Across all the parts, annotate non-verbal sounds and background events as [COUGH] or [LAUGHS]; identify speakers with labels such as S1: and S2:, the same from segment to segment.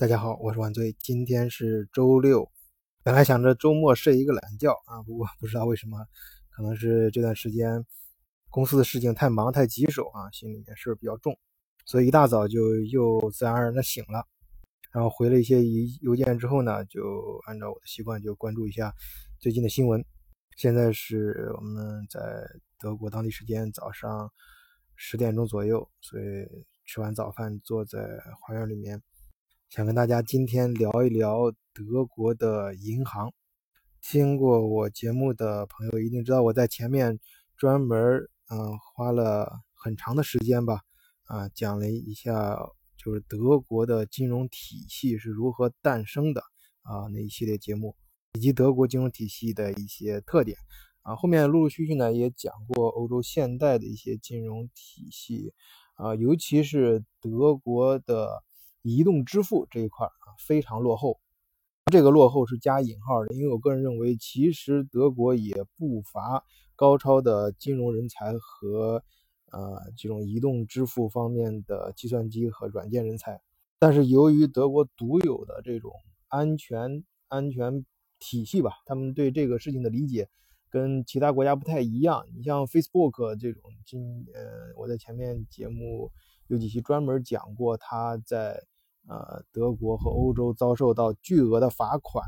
S1: 大家好，我是万醉。今天是周六，本来想着周末睡一个懒觉啊，不过不知道为什么，可能是这段时间公司的事情太忙太棘手啊，心里面事儿比较重，所以一大早就又自然而然的醒了，然后回了一些邮邮件之后呢，就按照我的习惯就关注一下最近的新闻。现在是我们在德国当地时间早上十点钟左右，所以吃完早饭坐在花园里面。想跟大家今天聊一聊德国的银行。听过我节目的朋友一定知道，我在前面专门嗯花了很长的时间吧，啊讲了一下就是德国的金融体系是如何诞生的啊那一系列节目，以及德国金融体系的一些特点啊。后面陆陆续续呢也讲过欧洲现代的一些金融体系啊，尤其是德国的。移动支付这一块啊非常落后，这个落后是加引号的，因为我个人认为，其实德国也不乏高超的金融人才和呃这种移动支付方面的计算机和软件人才，但是由于德国独有的这种安全安全体系吧，他们对这个事情的理解跟其他国家不太一样。你像 Facebook 这种，今呃我在前面节目有几期专门讲过，他在呃，德国和欧洲遭受到巨额的罚款，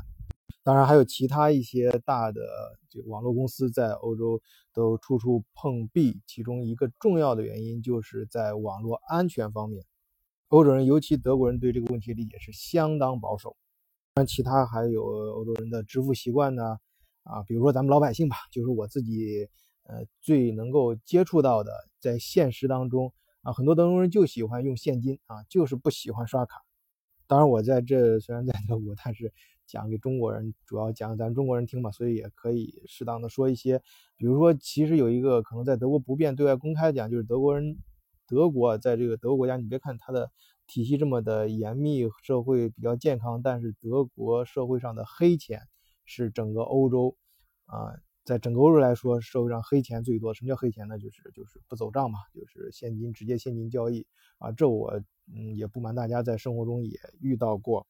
S1: 当然还有其他一些大的这个网络公司在欧洲都处处碰壁。其中一个重要的原因就是在网络安全方面，欧洲人尤其德国人对这个问题理解是相当保守。当然，其他还有欧洲人的支付习惯呢，啊，比如说咱们老百姓吧，就是我自己呃最能够接触到的，在现实当中啊，很多德国人就喜欢用现金啊，就是不喜欢刷卡。当然，我在这虽然在德国，但是讲给中国人，主要讲咱中国人听嘛，所以也可以适当的说一些，比如说，其实有一个可能在德国不便对外公开讲，就是德国人，德国在这个德国国家，你别看它的体系这么的严密，社会比较健康，但是德国社会上的黑钱是整个欧洲啊。在整个欧洲来说，社会上黑钱最多。什么叫黑钱呢？就是就是不走账嘛，就是现金直接现金交易啊。这我嗯也不瞒大家，在生活中也遇到过。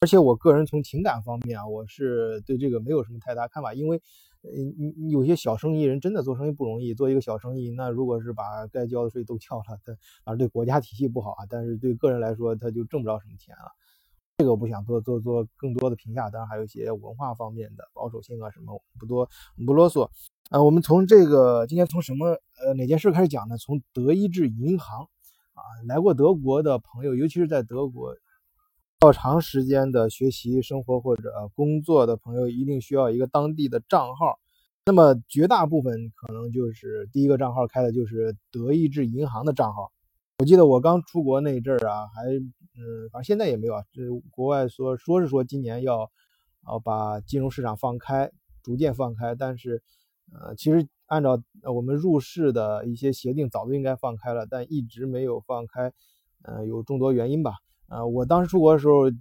S1: 而且我个人从情感方面啊，我是对这个没有什么太大看法，因为嗯有些小生意人真的做生意不容易，做一个小生意，那如果是把该交的税都交了，他而对国家体系不好啊，但是对个人来说他就挣不着什么钱了。这个我不想做做做更多的评价，当然还有一些文化方面的保守性啊什么，不多不啰嗦。啊，我们从这个今天从什么呃哪件事开始讲呢？从德意志银行啊，来过德国的朋友，尤其是在德国较长时间的学习生活或者工作的朋友，一定需要一个当地的账号。那么绝大部分可能就是第一个账号开的就是德意志银行的账号。我记得我刚出国那阵儿啊，还嗯，反正现在也没有啊。这国外说说是说今年要啊把金融市场放开，逐渐放开。但是呃，其实按照我们入市的一些协定，早就应该放开了，但一直没有放开。呃，有众多原因吧。呃，我当时出国的时候，呃，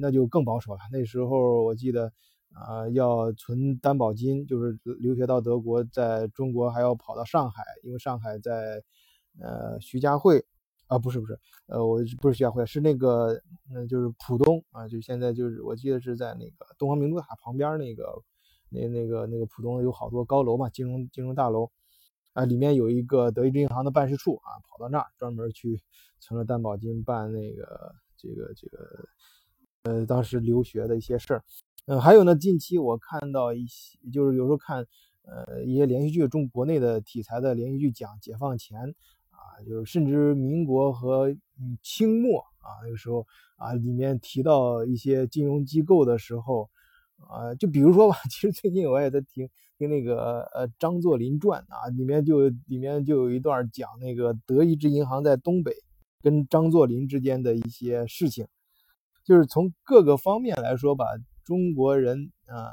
S1: 那就更保守了。那时候我记得啊，要存担保金，就是留学到德国，在中国还要跑到上海，因为上海在。呃，徐家汇啊，不是不是，呃，我不是徐家汇，是那个，那就是浦东啊，就现在就是我记得是在那个东方明珠塔旁边那个，那那个那个浦东有好多高楼嘛，金融金融大楼啊，里面有一个德意志银行的办事处啊，跑到那儿专门去存了担保金，办那个这个这个，呃，当时留学的一些事儿，嗯，还有呢，近期我看到一些，就是有时候看呃一些连续剧，中国内的题材的连续剧讲解放前。就是甚至民国和嗯清末啊那个时候啊，里面提到一些金融机构的时候，啊，就比如说吧，[LAUGHS] 其实最近我也在听听那个呃张作霖传啊，里面就里面就有一段讲那个德意志银行在东北跟张作霖之间的一些事情，就是从各个方面来说吧，中国人啊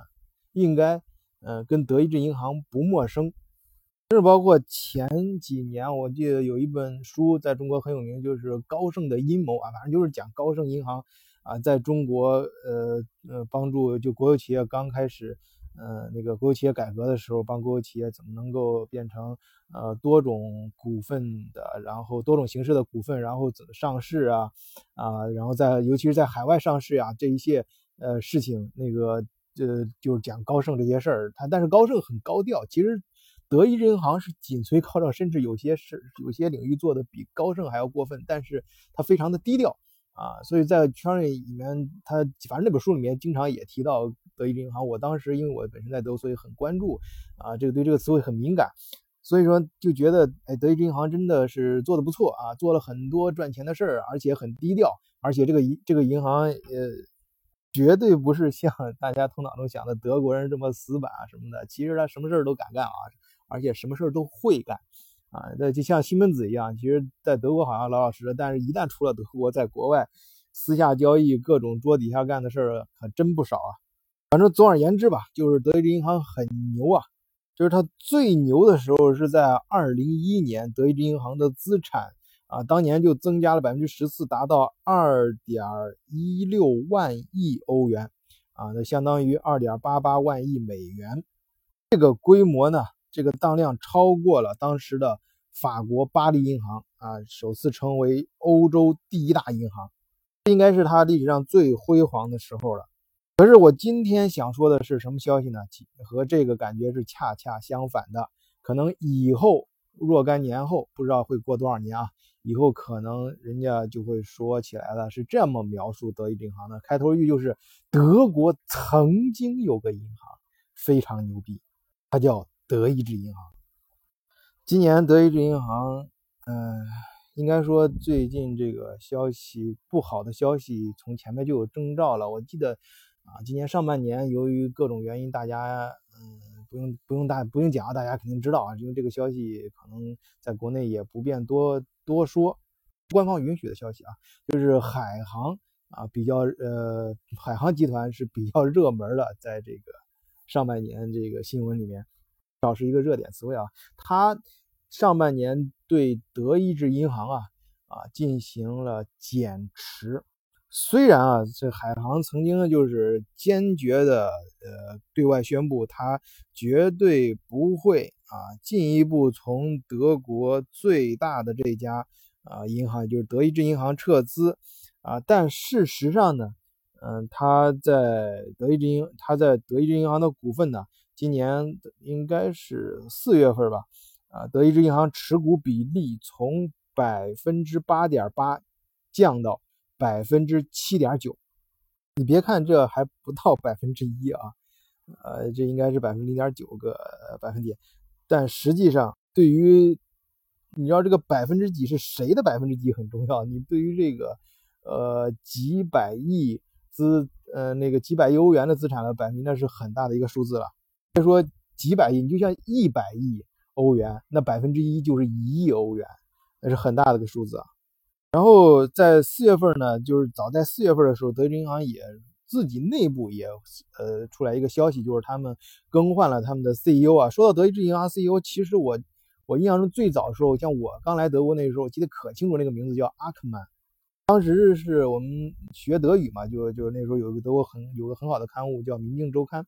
S1: 应该嗯跟德意志银行不陌生。甚至包括前几年，我记得有一本书在中国很有名，就是高盛的阴谋啊，反正就是讲高盛银行啊，在中国呃呃帮助就国有企业刚开始呃，那个国有企业改革的时候，帮国有企业怎么能够变成呃多种股份的，然后多种形式的股份，然后怎么上市啊啊，然后在尤其是在海外上市呀这一些呃事情，那个呃就是讲高盛这些事儿，他但是高盛很高调，其实德意志银行是紧随高盛，甚至有些是有些领域做的比高盛还要过分，但是它非常的低调。啊，所以在圈里面，他反正那本书里面经常也提到德意志银行。我当时因为我本身在德国，所以很关注啊，这个对这个词汇很敏感，所以说就觉得，哎，德意志银行真的是做的不错啊，做了很多赚钱的事儿，而且很低调，而且这个银这个银行呃，绝对不是像大家头脑中想的德国人这么死板啊什么的，其实他什么事儿都敢干啊，而且什么事儿都会干。啊，那就像西门子一样，其实在德国好像老老实实，但是一旦出了德国，在国外私下交易、各种桌底下干的事儿可真不少啊。反正总而言之吧，就是德意志银行很牛啊，就是它最牛的时候是在二零一一年，德意志银行的资产啊，当年就增加了百分之十四，达到二点一六万亿欧元啊，那相当于二点八八万亿美元，这个规模呢。这个当量超过了当时的法国巴黎银行啊，首次成为欧洲第一大银行，应该是它历史上最辉煌的时候了。可是我今天想说的是什么消息呢？和这个感觉是恰恰相反的。可能以后若干年后，不知道会过多少年啊，以后可能人家就会说起来了，是这么描述德意志银行的开头语就是：德国曾经有个银行非常牛逼，它叫。德意志银行，今年德意志银行，嗯，应该说最近这个消息不好的消息从前面就有征兆了。我记得啊，今年上半年由于各种原因，大家嗯不用不用大不用讲，大家肯定知道啊，因为这个消息可能在国内也不便多多说，官方允许的消息啊，就是海航啊比较呃海航集团是比较热门的，在这个上半年这个新闻里面。少是一个热点词汇啊，他上半年对德意志银行啊啊进行了减持。虽然啊，这海航曾经就是坚决的呃对外宣布，他绝对不会啊进一步从德国最大的这家啊银行，就是德意志银行撤资啊，但事实上呢，嗯，他在德意志银他在德意志银行的股份呢。今年应该是四月份吧，啊，德意志银行持股比例从百分之八点八降到百分之七点九。你别看这还不到百分之一啊，呃，这应该是百分之零点九个百分点，但实际上对于你知道这个百分之几是谁的百分之几很重要。你对于这个呃几百亿资呃那个几百亿欧元的资产的百分，那是很大的一个数字了。别说几百亿，你就像一百亿欧元，那百分之一就是一亿欧元，那是很大的个数字啊。然后在四月份呢，就是早在四月份的时候，德意志银行也自己内部也呃出来一个消息，就是他们更换了他们的 CEO 啊。说到德意志银行 CEO，其实我我印象中最早的时候，像我刚来德国那时候，我记得可清楚，那个名字叫阿克曼。当时是我们学德语嘛，就就那时候有一个德国很有个很好的刊物叫《明镜周刊》。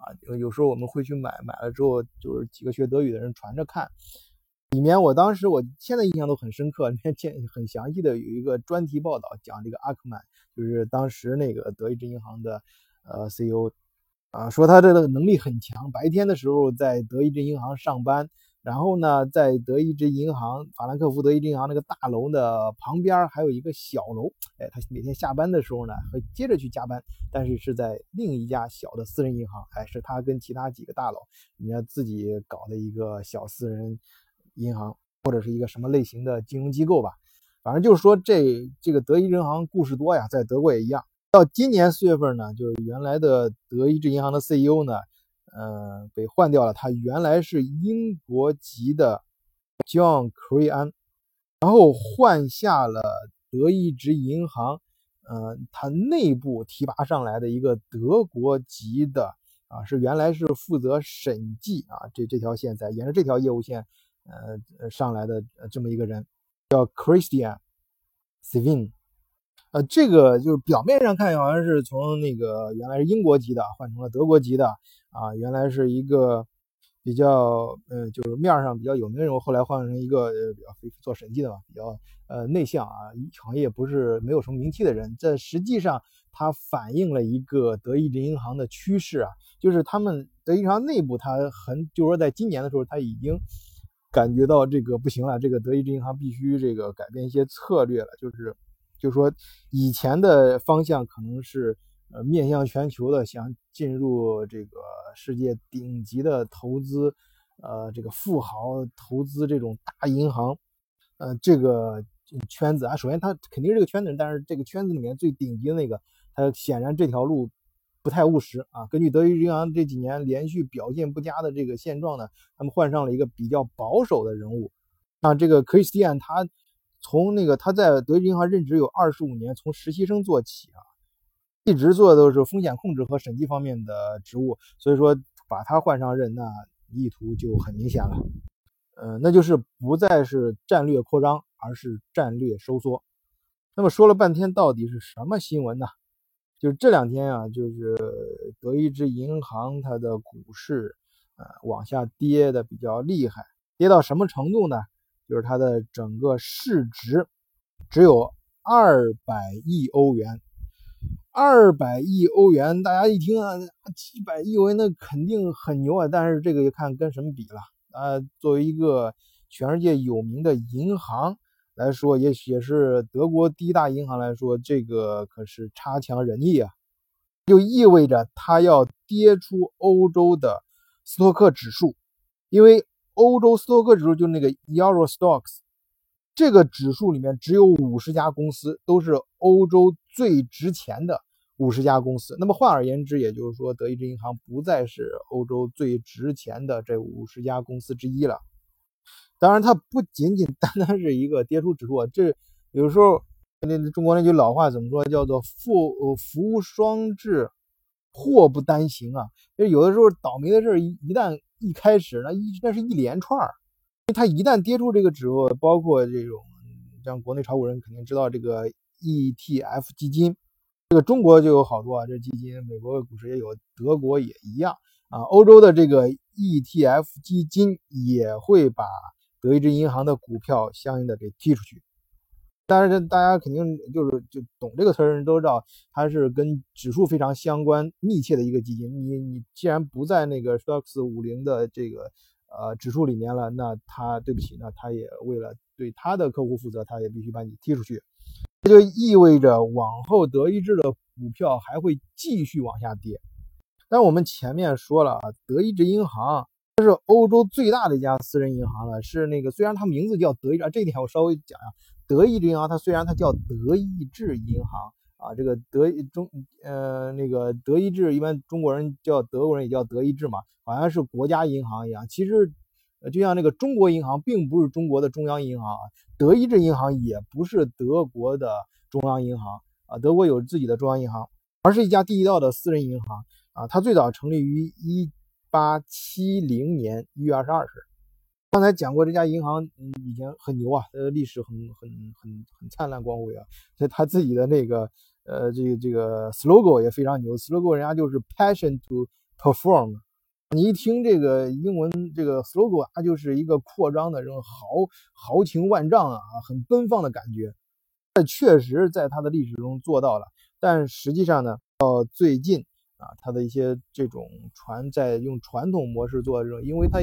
S1: 啊，有时候我们会去买，买了之后就是几个学德语的人传着看。里面我当时我现在印象都很深刻，里面见很详细的有一个专题报道讲这个阿克曼，就是当时那个德意志银行的呃 CEO，啊，说他这个能力很强，白天的时候在德意志银行上班。然后呢，在德意志银行法兰克福德意志银行那个大楼的旁边还有一个小楼，哎，他每天下班的时候呢，会接着去加班，但是是在另一家小的私人银行，哎，是他跟其他几个大佬人家自己搞的一个小私人银行，或者是一个什么类型的金融机构吧。反正就是说，这这个德意志银行故事多呀，在德国也一样。到今年四月份呢，就是原来的德意志银行的 CEO 呢。嗯，被换掉了。他原来是英国籍的 John c r e a n 然后换下了德意志银行。嗯，他内部提拔上来的一个德国籍的啊，是原来是负责审计啊，这这条线在沿着这条业务线呃上来的这么一个人，叫 Christian Svin。呃，这个就是表面上看好像是从那个原来是英国籍的换成了德国籍的啊，原来是一个比较呃就是面上比较有名的人，后来换成一个比较做审计的嘛，比较呃内向啊，行业不是没有什么名气的人。这实际上它反映了一个德意志银行的趋势啊，就是他们德意志银行内部它很就是说在今年的时候他已经感觉到这个不行了，这个德意志银行必须这个改变一些策略了，就是。就是说，以前的方向可能是呃面向全球的，想进入这个世界顶级的投资，呃，这个富豪投资这种大银行，呃，这个圈子啊，首先它肯定是这个圈子，但是这个圈子里面最顶级的那个，它显然这条路不太务实啊。根据德意志银行这几年连续表现不佳的这个现状呢，他们换上了一个比较保守的人物，啊，这个克里斯蒂安他。从那个他在德意志银行任职有二十五年，从实习生做起啊，一直做的都是风险控制和审计方面的职务，所以说把他换上任，那意图就很明显了，呃，那就是不再是战略扩张，而是战略收缩。那么说了半天，到底是什么新闻呢？就是这两天啊，就是德意志银行它的股市呃往下跌的比较厉害，跌到什么程度呢？就是它的整个市值只有二百亿欧元，二百亿欧元，大家一听啊，几百亿欧元那肯定很牛啊。但是这个就看跟什么比了啊。作为一个全世界有名的银行来说，也许也是德国第一大银行来说，这个可是差强人意啊。就意味着它要跌出欧洲的斯托克指数，因为。欧洲斯托克指数就是那个 Euro Stocks，这个指数里面只有五十家公司，都是欧洲最值钱的五十家公司。那么换而言之，也就是说，德意志银行不再是欧洲最值钱的这五十家公司之一了。当然，它不仅仅单单是一个跌出指数啊，这有时候那中国那句老话怎么说？叫做“富呃福无双至，祸不单行”啊。就有的时候倒霉的事一一旦。一开始那一那是一连串儿，因为它一旦跌出这个指数，包括这种像国内炒股人肯定知道这个 ETF 基金，这个中国就有好多啊，这基金美国股市也有，德国也一样啊，欧洲的这个 ETF 基金也会把德意志银行的股票相应的给踢出去。但是大家肯定就是就懂这个词儿人都知道，它是跟指数非常相关密切的一个基金。你你既然不在那个 STOXX 五零的这个呃指数里面了，那它对不起，那它也为了对它的客户负责，它也必须把你踢出去。这就意味着往后德意志的股票还会继续往下跌。但我们前面说了啊，德意志银行它是欧洲最大的一家私人银行了，是那个虽然它名字叫德意志，这一点我稍微讲一下。德意志银行，它虽然它叫德意志银行啊，这个德中呃那个德意志，一般中国人叫德国人也叫德意志嘛，好像是国家银行一样。其实，就像那个中国银行，并不是中国的中央银行啊，德意志银行也不是德国的中央银行啊，德国有自己的中央银行，而是一家地道的私人银行啊。它最早成立于一八七零年一月二十二日。刚才讲过这家银行，以前很牛啊，呃，历史很很很很灿烂光辉啊。所以他自己的那个，呃，这个这个 slogan 也非常牛，slogan 人家就是 passion to perform。你一听这个英文这个 slogan，它就是一个扩张的这种豪豪情万丈啊，很奔放的感觉。这确实在它的历史中做到了，但实际上呢，到最近啊，它的一些这种传在用传统模式做这种，因为它。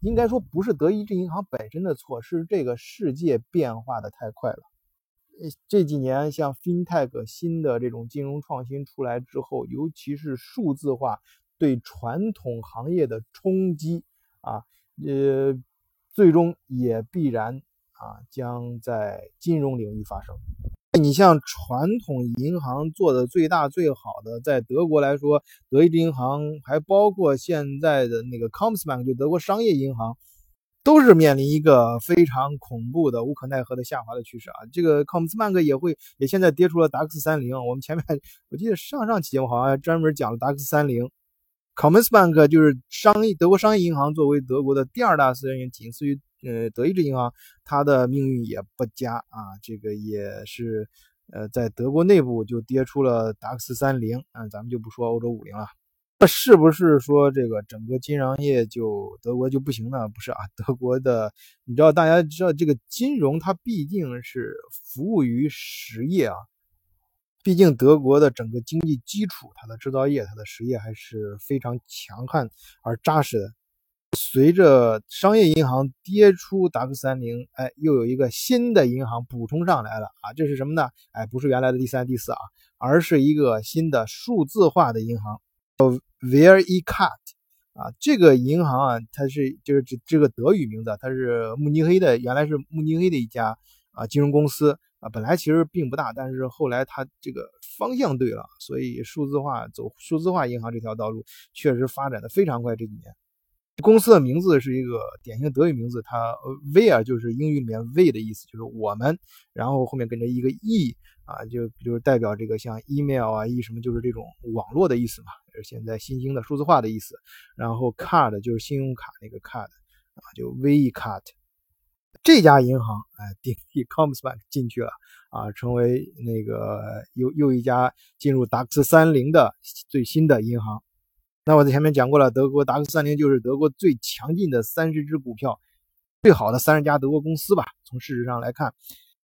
S1: 应该说不是德意志银行本身的错，是这个世界变化的太快了。这几年像 FinTech 新的这种金融创新出来之后，尤其是数字化对传统行业的冲击啊，呃，最终也必然啊将在金融领域发生。你像传统银行做的最大最好的，在德国来说，德意志银行还包括现在的那个 Commerzbank，就德国商业银行，都是面临一个非常恐怖的、无可奈何的下滑的趋势啊。这个 Commerzbank 也会也现在跌出了 DAX 三零。我们前面我记得上上期节目好像专门讲了 DAX 三零，Commerzbank 就是商业德国商业银行，作为德国的第二大私人银行，仅次于。呃，德意志银行它的命运也不佳啊，这个也是呃，在德国内部就跌出了达克斯三零，嗯，咱们就不说欧洲五零了。那是不是说这个整个金融业就德国就不行呢？不是啊，德国的，你知道，大家知道这个金融它毕竟是服务于实业啊，毕竟德国的整个经济基础，它的制造业、它的实业还是非常强悍而扎实的。随着商业银行跌出达克三零，哎，又有一个新的银行补充上来了啊，这是什么呢？哎，不是原来的第三、第四啊，而是一个新的数字化的银行。Where e cut 啊，这个银行啊，它是就是这这个德语名字，它是慕尼黑的，原来是慕尼黑的一家啊金融公司啊，本来其实并不大，但是后来它这个方向对了，所以数字化走数字化银行这条道路确实发展的非常快。这几年，公司的名字是一个典型德语名字，它 Where 就是英语里面 We 的意思，就是我们，然后后面跟着一个 E。啊，就就是代表这个像 email 啊，e 什么就是这种网络的意思嘛，是现在新兴的数字化的意思。然后 card 就是信用卡那个 card 啊，就 V card。这家银行哎，顶替 Commerzbank 进去了啊，成为那个又又一家进入达克斯三零的最新的银行。那我在前面讲过了，德国达克斯三零就是德国最强劲的三十只股票，最好的三十家德国公司吧。从事实上来看。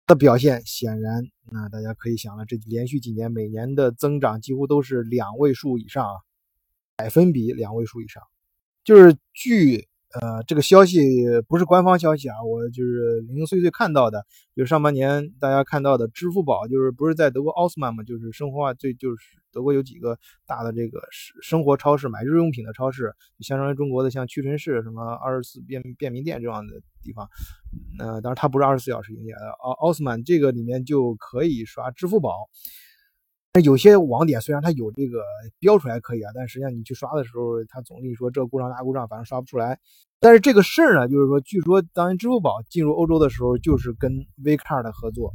S1: 的表现显然，那大家可以想了，这连续几年每年的增长几乎都是两位数以上啊，百分比两位数以上，就是据。呃，这个消息不是官方消息啊，我就是零零碎碎看到的。就上半年大家看到的，支付宝就是不是在德国奥斯曼嘛，就是生活化最就是德国有几个大的这个生活超市，买日用品的超市，就相当于中国的像屈臣氏、什么二十四便便民店这样的地方。那当然它不是二十四小时营业的，奥奥斯曼这个里面就可以刷支付宝。有些网点虽然它有这个标出来可以啊，但实际上你去刷的时候，它总跟你说这故障那故障，反正刷不出来。但是这个事儿呢，就是说，据说当年支付宝进入欧洲的时候，就是跟 V Card 合作。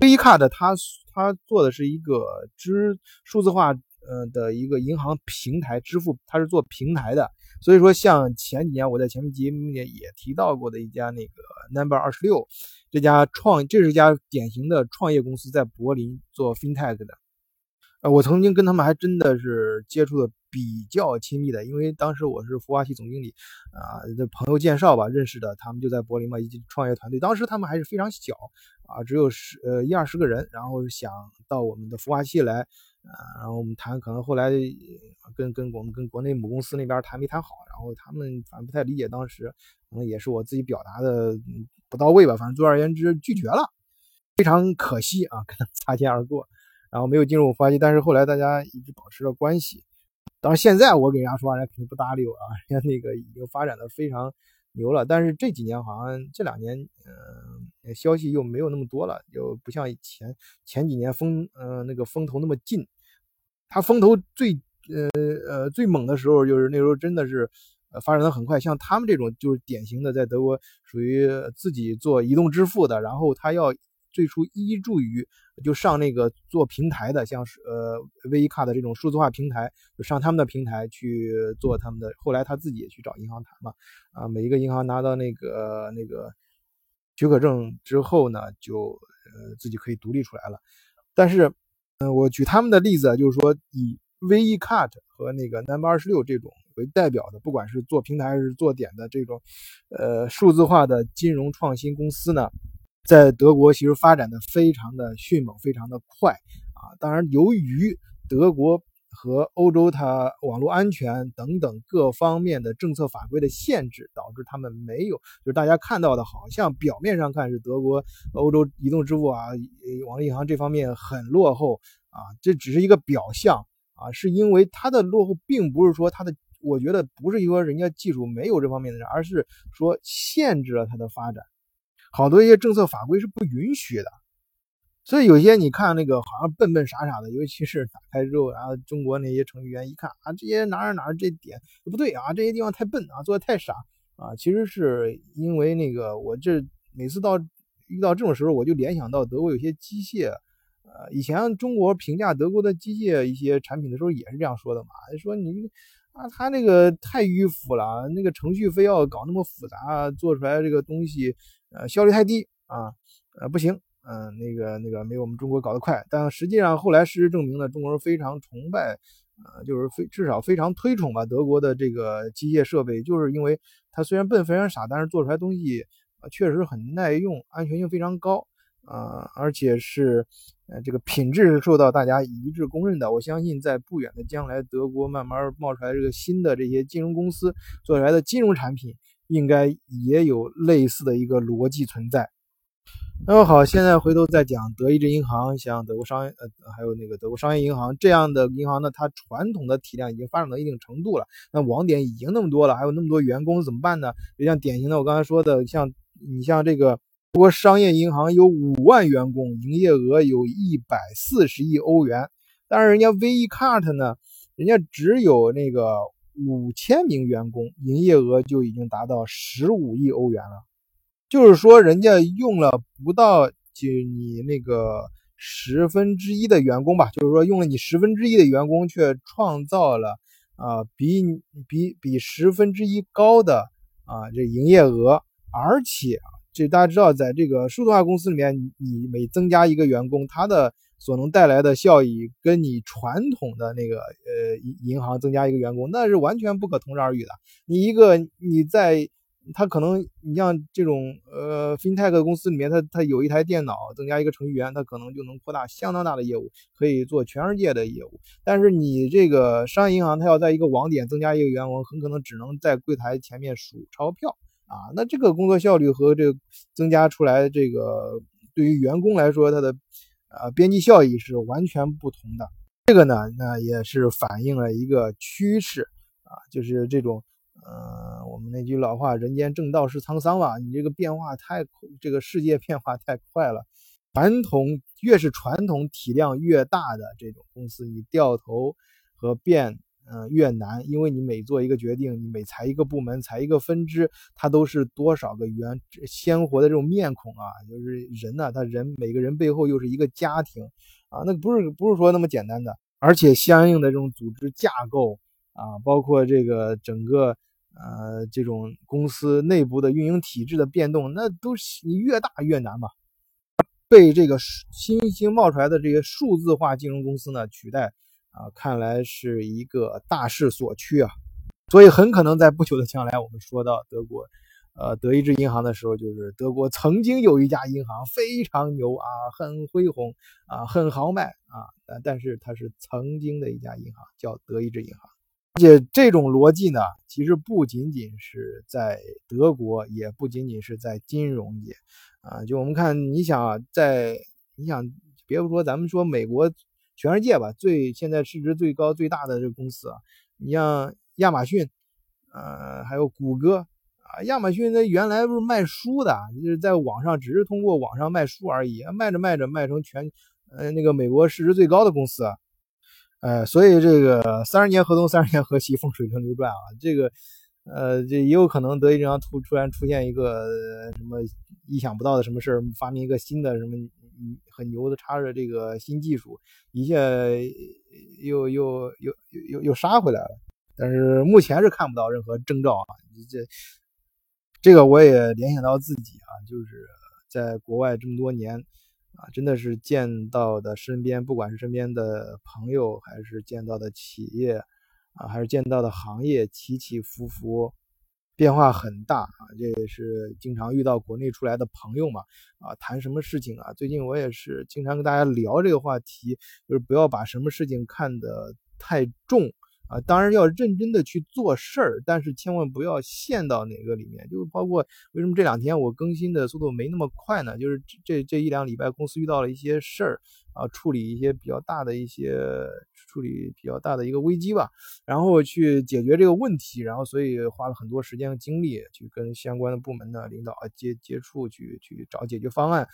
S1: V Card 它它做的是一个支数字化呃的一个银行平台支付，它是做平台的。所以说，像前几年我在前面节目也也提到过的一家那个 Number 二十六这家创，这是一家典型的创业公司，在柏林做 FinTech 的。我曾经跟他们还真的是接触的比较亲密的，因为当时我是孵化器总经理，啊，的朋友介绍吧认识的，他们就在柏林嘛，一起创业团队。当时他们还是非常小，啊，只有十呃一二十个人，然后想到我们的孵化器来，啊，然后我们谈，可能后来跟跟我们跟国内母公司那边谈没谈好，然后他们反正不太理解当时，可能也是我自己表达的不到位吧，反正总而言之拒绝了，非常可惜啊，跟他擦肩而过。然后没有进入发起，但是后来大家一直保持着关系。当然现在我给人家说话，人家肯定不搭理我啊，[LAUGHS] 人家那个已经发展的非常牛了。但是这几年好像这两年，嗯，消息又没有那么多了，就不像以前前几年风，嗯，那个风头那么劲。它风头最，呃呃最猛的时候，就是那时候真的是，呃，发展的很快。像他们这种就是典型的在德国属于自己做移动支付的，然后他要。最初依助于就上那个做平台的，像是呃 V 卡的这种数字化平台，就上他们的平台去做他们的。后来他自己也去找银行谈嘛，啊，每一个银行拿到那个那个许可证之后呢，就呃自己可以独立出来了。但是，嗯，我举他们的例子，就是说以 V Cut 和那个 Number 二十六这种为代表的，不管是做平台还是做点的这种呃数字化的金融创新公司呢。在德国其实发展的非常的迅猛，非常的快啊！当然，由于德国和欧洲它网络安全等等各方面的政策法规的限制，导致他们没有，就是大家看到的，好像表面上看是德国、欧洲移动支付啊、网络银行这方面很落后啊，这只是一个表象啊，是因为它的落后并不是说它的，我觉得不是说人家技术没有这方面的人，而是说限制了它的发展。好多一些政策法规是不允许的，所以有些你看那个好像笨笨傻傻的，尤其是打开之后，然后中国那些程序员一看啊，这些哪儿哪儿这点不对啊，这些地方太笨啊，做的太傻啊。其实是因为那个我这每次到遇到这种时候，我就联想到德国有些机械，呃，以前中国评价德国的机械一些产品的时候也是这样说的嘛，说你啊，他那个太迂腐了，那个程序非要搞那么复杂，做出来这个东西。呃，效率太低啊，呃，不行嗯，那个那个没有我们中国搞得快。但实际上后来事实证明呢，中国人非常崇拜，呃，就是非至少非常推崇吧德国的这个机械设备，就是因为它虽然笨非常傻，但是做出来东西确实很耐用，安全性非常高。啊，而且是，呃，这个品质是受到大家一致公认的。我相信，在不远的将来，德国慢慢冒出来这个新的这些金融公司做出来的金融产品，应该也有类似的一个逻辑存在。那么好，现在回头再讲德意志银行，像德国商业，呃，还有那个德国商业银行这样的银行呢，它传统的体量已经发展到一定程度了，那网点已经那么多了，还有那么多员工怎么办呢？就像典型的我刚才说的，像你像这个。德国商业银行有五万员工，营业额有一百四十亿欧元，但是人家 V E Cart 呢，人家只有那个五千名员工，营业额就已经达到十五亿欧元了。就是说，人家用了不到就你那个十分之一的员工吧，就是说用了你十分之一的员工，却创造了啊比比比十分之一高的啊这营业额，而且。这大家知道，在这个数字化公司里面，你每增加一个员工，他的所能带来的效益，跟你传统的那个呃银行增加一个员工，那是完全不可同日而语的。你一个你在他可能你像这种呃 FinTech 公司里面，他他有一台电脑，增加一个程序员，他可能就能扩大相当大的业务，可以做全世界的业务。但是你这个商业银行，它要在一个网点增加一个员工，很可能只能在柜台前面数钞票。啊，那这个工作效率和这个增加出来这个对于员工来说，它的啊边际效益是完全不同的。这个呢，那也是反映了一个趋势啊，就是这种呃，我们那句老话“人间正道是沧桑”吧，你这个变化太，这个世界变化太快了。传统越是传统体量越大的这种公司，你掉头和变。嗯，越难，因为你每做一个决定，你每裁一个部门、裁一个分支，它都是多少个原鲜活的这种面孔啊，就是人呢，他人每个人背后又是一个家庭啊，那不是不是说那么简单的，而且相应的这种组织架构啊，包括这个整个呃这种公司内部的运营体制的变动，那都是你越大越难嘛，被这个新兴冒出来的这些数字化金融公司呢取代。啊，看来是一个大势所趋啊，所以很可能在不久的将来，我们说到德国，呃，德意志银行的时候，就是德国曾经有一家银行非常牛啊，很恢宏啊，很豪迈啊，但是它是曾经的一家银行，叫德意志银行。而且这种逻辑呢，其实不仅仅是在德国，也不仅仅是在金融界啊，就我们看，你想在，你想别不说咱们说美国。全世界吧，最现在市值最高最大的这个公司啊，你像亚马逊，呃，还有谷歌啊。亚马逊那原来不是卖书的，就是在网上只是通过网上卖书而已，卖着卖着卖成全，呃，那个美国市值最高的公司，啊呃，所以这个三十年河东，三十年河西，风水轮流转啊，这个，呃，这也有可能德意志突突然出现一个什么意想不到的什么事儿，发明一个新的什么。嗯，很牛的，插着这个新技术，一下又又又又又杀回来了。但是目前是看不到任何征兆啊。这这个我也联想到自己啊，就是在国外这么多年啊，真的是见到的身边，不管是身边的朋友，还是见到的企业啊，还是见到的行业，起起伏伏。变化很大啊，这也是经常遇到国内出来的朋友嘛，啊，谈什么事情啊？最近我也是经常跟大家聊这个话题，就是不要把什么事情看得太重。啊，当然要认真的去做事儿，但是千万不要陷到哪个里面。就包括为什么这两天我更新的速度没那么快呢？就是这这一两礼拜公司遇到了一些事儿啊，处理一些比较大的一些处理比较大的一个危机吧，然后去解决这个问题，然后所以花了很多时间和精力去跟相关的部门的领导接接触，去去找解决方案。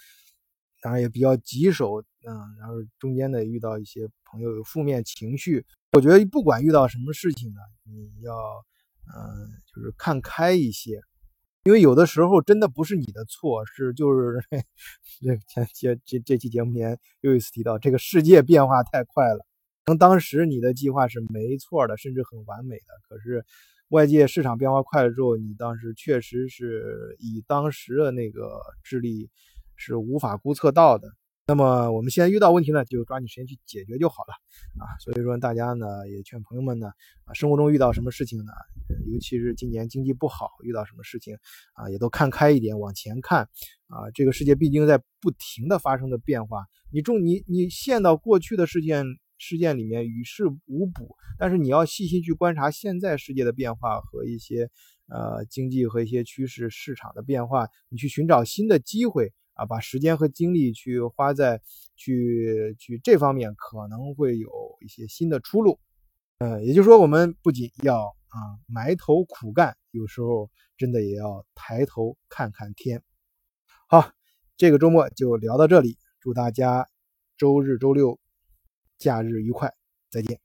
S1: 当然也比较棘手，嗯，然后中间呢遇到一些朋友有负面情绪。我觉得不管遇到什么事情呢，你要，嗯，就是看开一些，因为有的时候真的不是你的错，是就是 [LAUGHS] 这这这这期节目里面又一次提到，这个世界变化太快了。可能当时你的计划是没错的，甚至很完美的，可是外界市场变化快了之后，你当时确实是以当时的那个智力是无法估测到的。那么我们现在遇到问题呢，就抓紧时间去解决就好了啊。所以说大家呢也劝朋友们呢啊，生活中遇到什么事情呢，尤其是今年经济不好，遇到什么事情啊，也都看开一点，往前看啊。这个世界毕竟在不停的发生的变化，你重你你陷到过去的事件事件里面与世无补，但是你要细心去观察现在世界的变化和一些呃经济和一些趋势市场的变化，你去寻找新的机会。啊，把时间和精力去花在去去这方面，可能会有一些新的出路。呃，也就是说，我们不仅要啊埋头苦干，有时候真的也要抬头看看天。好，这个周末就聊到这里，祝大家周日、周六假日愉快，再见。